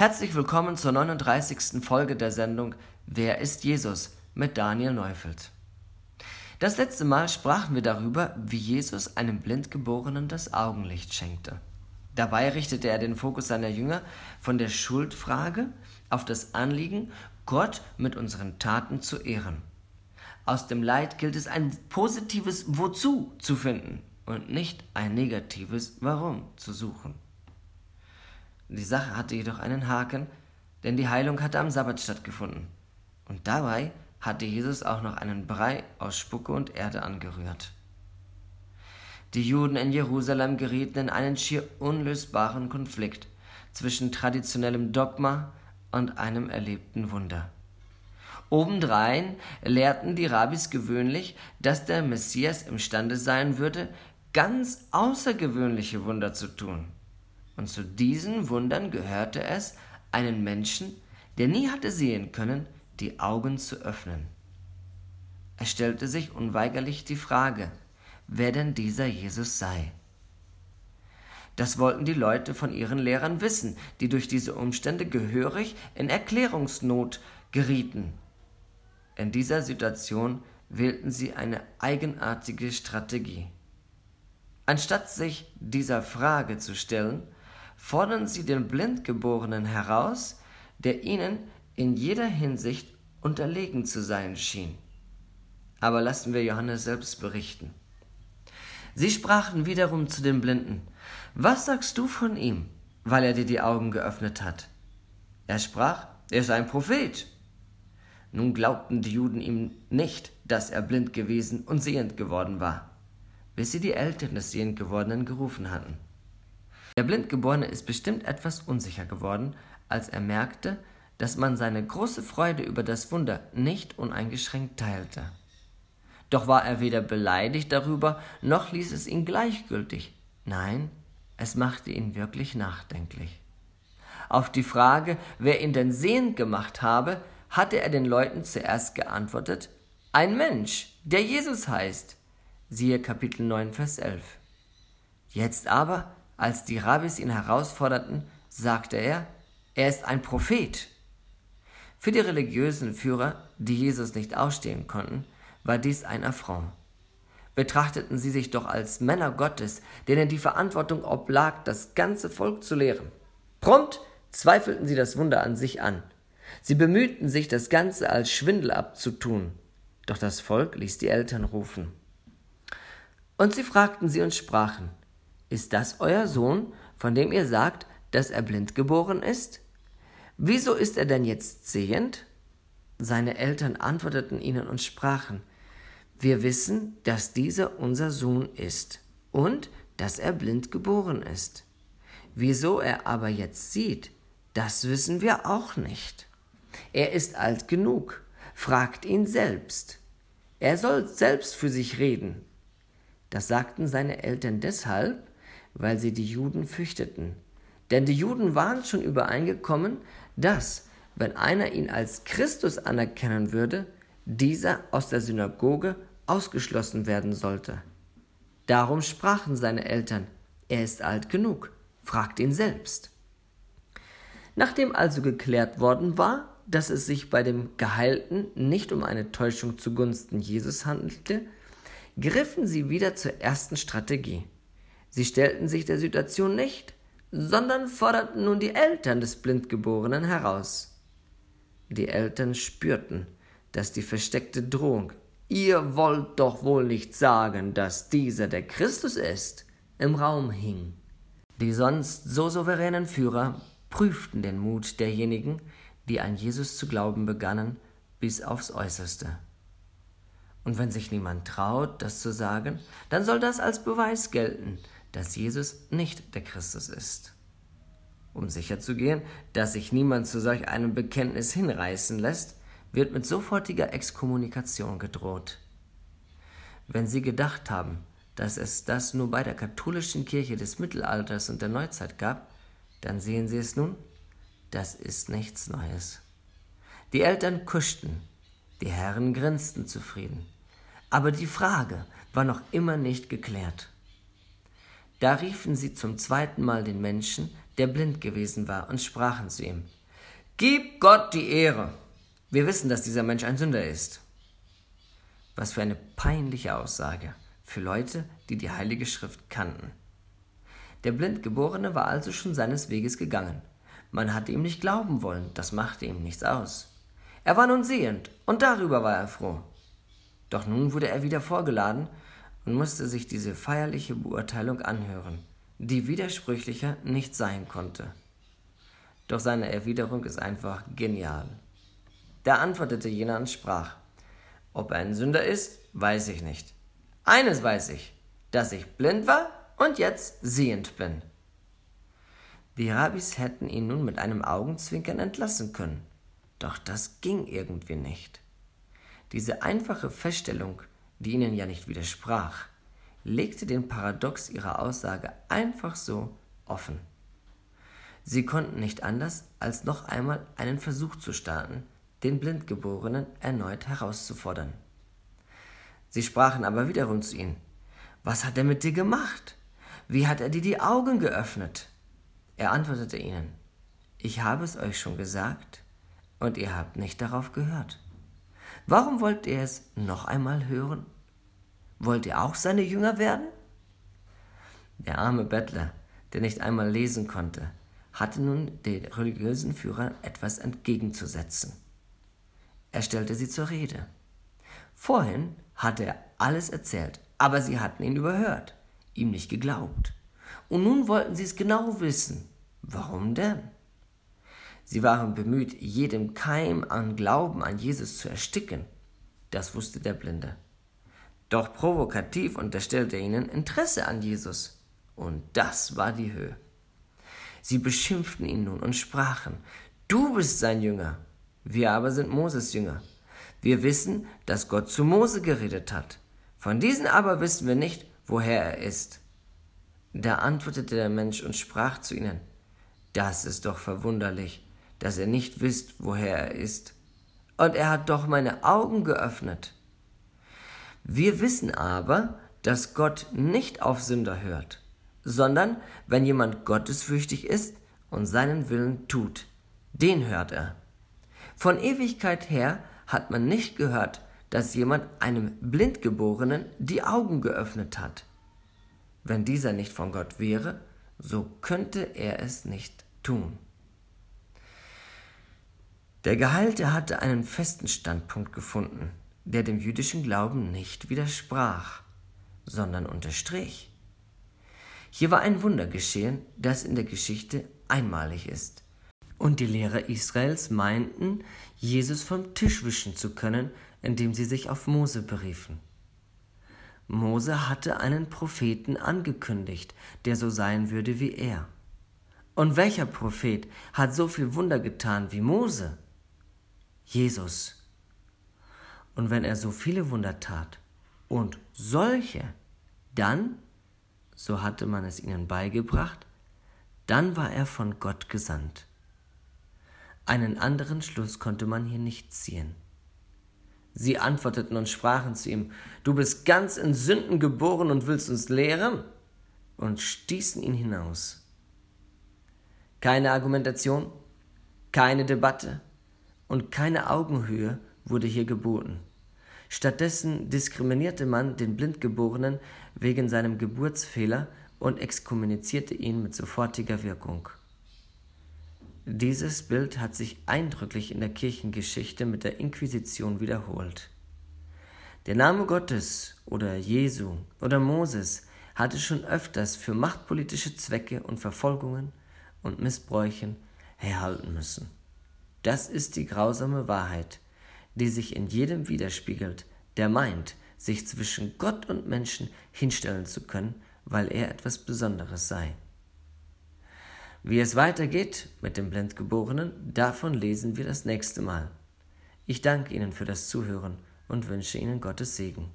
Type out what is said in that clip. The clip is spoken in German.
Herzlich willkommen zur 39. Folge der Sendung Wer ist Jesus mit Daniel Neufeld. Das letzte Mal sprachen wir darüber, wie Jesus einem Blindgeborenen das Augenlicht schenkte. Dabei richtete er den Fokus seiner Jünger von der Schuldfrage auf das Anliegen, Gott mit unseren Taten zu ehren. Aus dem Leid gilt es ein positives Wozu zu finden und nicht ein negatives Warum zu suchen. Die Sache hatte jedoch einen Haken, denn die Heilung hatte am Sabbat stattgefunden. Und dabei hatte Jesus auch noch einen Brei aus Spucke und Erde angerührt. Die Juden in Jerusalem gerieten in einen schier unlösbaren Konflikt zwischen traditionellem Dogma und einem erlebten Wunder. Obendrein lehrten die Rabbis gewöhnlich, dass der Messias imstande sein würde, ganz außergewöhnliche Wunder zu tun. Und zu diesen Wundern gehörte es, einen Menschen, der nie hatte sehen können, die Augen zu öffnen. Es stellte sich unweigerlich die Frage, wer denn dieser Jesus sei. Das wollten die Leute von ihren Lehrern wissen, die durch diese Umstände gehörig in Erklärungsnot gerieten. In dieser Situation wählten sie eine eigenartige Strategie. Anstatt sich dieser Frage zu stellen, fordern sie den Blindgeborenen heraus, der ihnen in jeder Hinsicht unterlegen zu sein schien. Aber lassen wir Johannes selbst berichten. Sie sprachen wiederum zu den Blinden, Was sagst du von ihm, weil er dir die Augen geöffnet hat? Er sprach, er ist ein Prophet. Nun glaubten die Juden ihm nicht, dass er blind gewesen und sehend geworden war, bis sie die Eltern des sehend gewordenen gerufen hatten. Der Blindgeborene ist bestimmt etwas unsicher geworden, als er merkte, dass man seine große Freude über das Wunder nicht uneingeschränkt teilte. Doch war er weder beleidigt darüber, noch ließ es ihn gleichgültig. Nein, es machte ihn wirklich nachdenklich. Auf die Frage, wer ihn denn sehend gemacht habe, hatte er den Leuten zuerst geantwortet, ein Mensch, der Jesus heißt. Siehe Kapitel 9, Vers 11. Jetzt aber als die Rabbis ihn herausforderten, sagte er, er ist ein Prophet. Für die religiösen Führer, die Jesus nicht ausstehen konnten, war dies ein Affront. Betrachteten sie sich doch als Männer Gottes, denen die Verantwortung oblag, das ganze Volk zu lehren. Prompt zweifelten sie das Wunder an sich an. Sie bemühten sich, das Ganze als Schwindel abzutun. Doch das Volk ließ die Eltern rufen. Und sie fragten sie und sprachen, ist das euer Sohn, von dem ihr sagt, dass er blind geboren ist? Wieso ist er denn jetzt sehend? Seine Eltern antworteten ihnen und sprachen, wir wissen, dass dieser unser Sohn ist und dass er blind geboren ist. Wieso er aber jetzt sieht, das wissen wir auch nicht. Er ist alt genug, fragt ihn selbst. Er soll selbst für sich reden. Das sagten seine Eltern deshalb, weil sie die Juden fürchteten. Denn die Juden waren schon übereingekommen, dass, wenn einer ihn als Christus anerkennen würde, dieser aus der Synagoge ausgeschlossen werden sollte. Darum sprachen seine Eltern, er ist alt genug, fragt ihn selbst. Nachdem also geklärt worden war, dass es sich bei dem Geheilten nicht um eine Täuschung zugunsten Jesus handelte, griffen sie wieder zur ersten Strategie. Sie stellten sich der Situation nicht, sondern forderten nun die Eltern des Blindgeborenen heraus. Die Eltern spürten, dass die versteckte Drohung, ihr wollt doch wohl nicht sagen, dass dieser der Christus ist, im Raum hing. Die sonst so souveränen Führer prüften den Mut derjenigen, die an Jesus zu glauben begannen, bis aufs äußerste. Und wenn sich niemand traut, das zu sagen, dann soll das als Beweis gelten, dass Jesus nicht der Christus ist. Um sicherzugehen, dass sich niemand zu solch einem Bekenntnis hinreißen lässt, wird mit sofortiger Exkommunikation gedroht. Wenn Sie gedacht haben, dass es das nur bei der katholischen Kirche des Mittelalters und der Neuzeit gab, dann sehen Sie es nun, das ist nichts Neues. Die Eltern kuschten, die Herren grinsten zufrieden. Aber die Frage war noch immer nicht geklärt. Da riefen sie zum zweiten Mal den Menschen, der blind gewesen war, und sprachen zu ihm, Gib Gott die Ehre. Wir wissen, dass dieser Mensch ein Sünder ist. Was für eine peinliche Aussage für Leute, die die Heilige Schrift kannten. Der Blindgeborene war also schon seines Weges gegangen. Man hatte ihm nicht glauben wollen, das machte ihm nichts aus. Er war nun sehend, und darüber war er froh. Doch nun wurde er wieder vorgeladen und musste sich diese feierliche Beurteilung anhören, die widersprüchlicher nicht sein konnte. Doch seine Erwiderung ist einfach genial. Da antwortete jener und sprach, ob er ein Sünder ist, weiß ich nicht. Eines weiß ich, dass ich blind war und jetzt sehend bin. Die Rabbis hätten ihn nun mit einem Augenzwinkern entlassen können, doch das ging irgendwie nicht. Diese einfache Feststellung, die ihnen ja nicht widersprach, legte den Paradox ihrer Aussage einfach so offen. Sie konnten nicht anders, als noch einmal einen Versuch zu starten, den Blindgeborenen erneut herauszufordern. Sie sprachen aber wiederum zu ihm, Was hat er mit dir gemacht? Wie hat er dir die Augen geöffnet? Er antwortete ihnen, Ich habe es euch schon gesagt, und ihr habt nicht darauf gehört. Warum wollt ihr es noch einmal hören? Wollt ihr auch seine Jünger werden? Der arme Bettler, der nicht einmal lesen konnte, hatte nun den religiösen Führern etwas entgegenzusetzen. Er stellte sie zur Rede. Vorhin hatte er alles erzählt, aber sie hatten ihn überhört, ihm nicht geglaubt. Und nun wollten sie es genau wissen. Warum denn? Sie waren bemüht, jedem Keim an Glauben an Jesus zu ersticken. Das wusste der Blinde. Doch provokativ unterstellte er ihnen Interesse an Jesus. Und das war die Höhe. Sie beschimpften ihn nun und sprachen, Du bist sein Jünger, wir aber sind Moses Jünger. Wir wissen, dass Gott zu Mose geredet hat. Von diesen aber wissen wir nicht, woher er ist. Da antwortete der Mensch und sprach zu ihnen, Das ist doch verwunderlich, dass ihr nicht wisst, woher er ist. Und er hat doch meine Augen geöffnet. Wir wissen aber, dass Gott nicht auf Sünder hört, sondern wenn jemand gottesfürchtig ist und seinen Willen tut, den hört er. Von Ewigkeit her hat man nicht gehört, dass jemand einem Blindgeborenen die Augen geöffnet hat. Wenn dieser nicht von Gott wäre, so könnte er es nicht tun. Der Geheilte hatte einen festen Standpunkt gefunden, der dem jüdischen Glauben nicht widersprach, sondern unterstrich. Hier war ein Wunder geschehen, das in der Geschichte einmalig ist. Und die Lehrer Israels meinten, Jesus vom Tisch wischen zu können, indem sie sich auf Mose beriefen. Mose hatte einen Propheten angekündigt, der so sein würde wie er. Und welcher Prophet hat so viel Wunder getan wie Mose? Jesus. Und wenn er so viele Wunder tat und solche, dann, so hatte man es ihnen beigebracht, dann war er von Gott gesandt. Einen anderen Schluss konnte man hier nicht ziehen. Sie antworteten und sprachen zu ihm, Du bist ganz in Sünden geboren und willst uns lehren? und stießen ihn hinaus. Keine Argumentation, keine Debatte und keine Augenhöhe wurde hier geboten. Stattdessen diskriminierte man den Blindgeborenen wegen seinem Geburtsfehler und exkommunizierte ihn mit sofortiger Wirkung. Dieses Bild hat sich eindrücklich in der Kirchengeschichte mit der Inquisition wiederholt. Der Name Gottes oder Jesu oder Moses hatte schon öfters für machtpolitische Zwecke und Verfolgungen und Missbräuchen herhalten müssen. Das ist die grausame Wahrheit, die sich in jedem widerspiegelt, der meint, sich zwischen Gott und Menschen hinstellen zu können, weil er etwas Besonderes sei. Wie es weitergeht mit dem Blindgeborenen, davon lesen wir das nächste Mal. Ich danke Ihnen für das Zuhören und wünsche Ihnen Gottes Segen.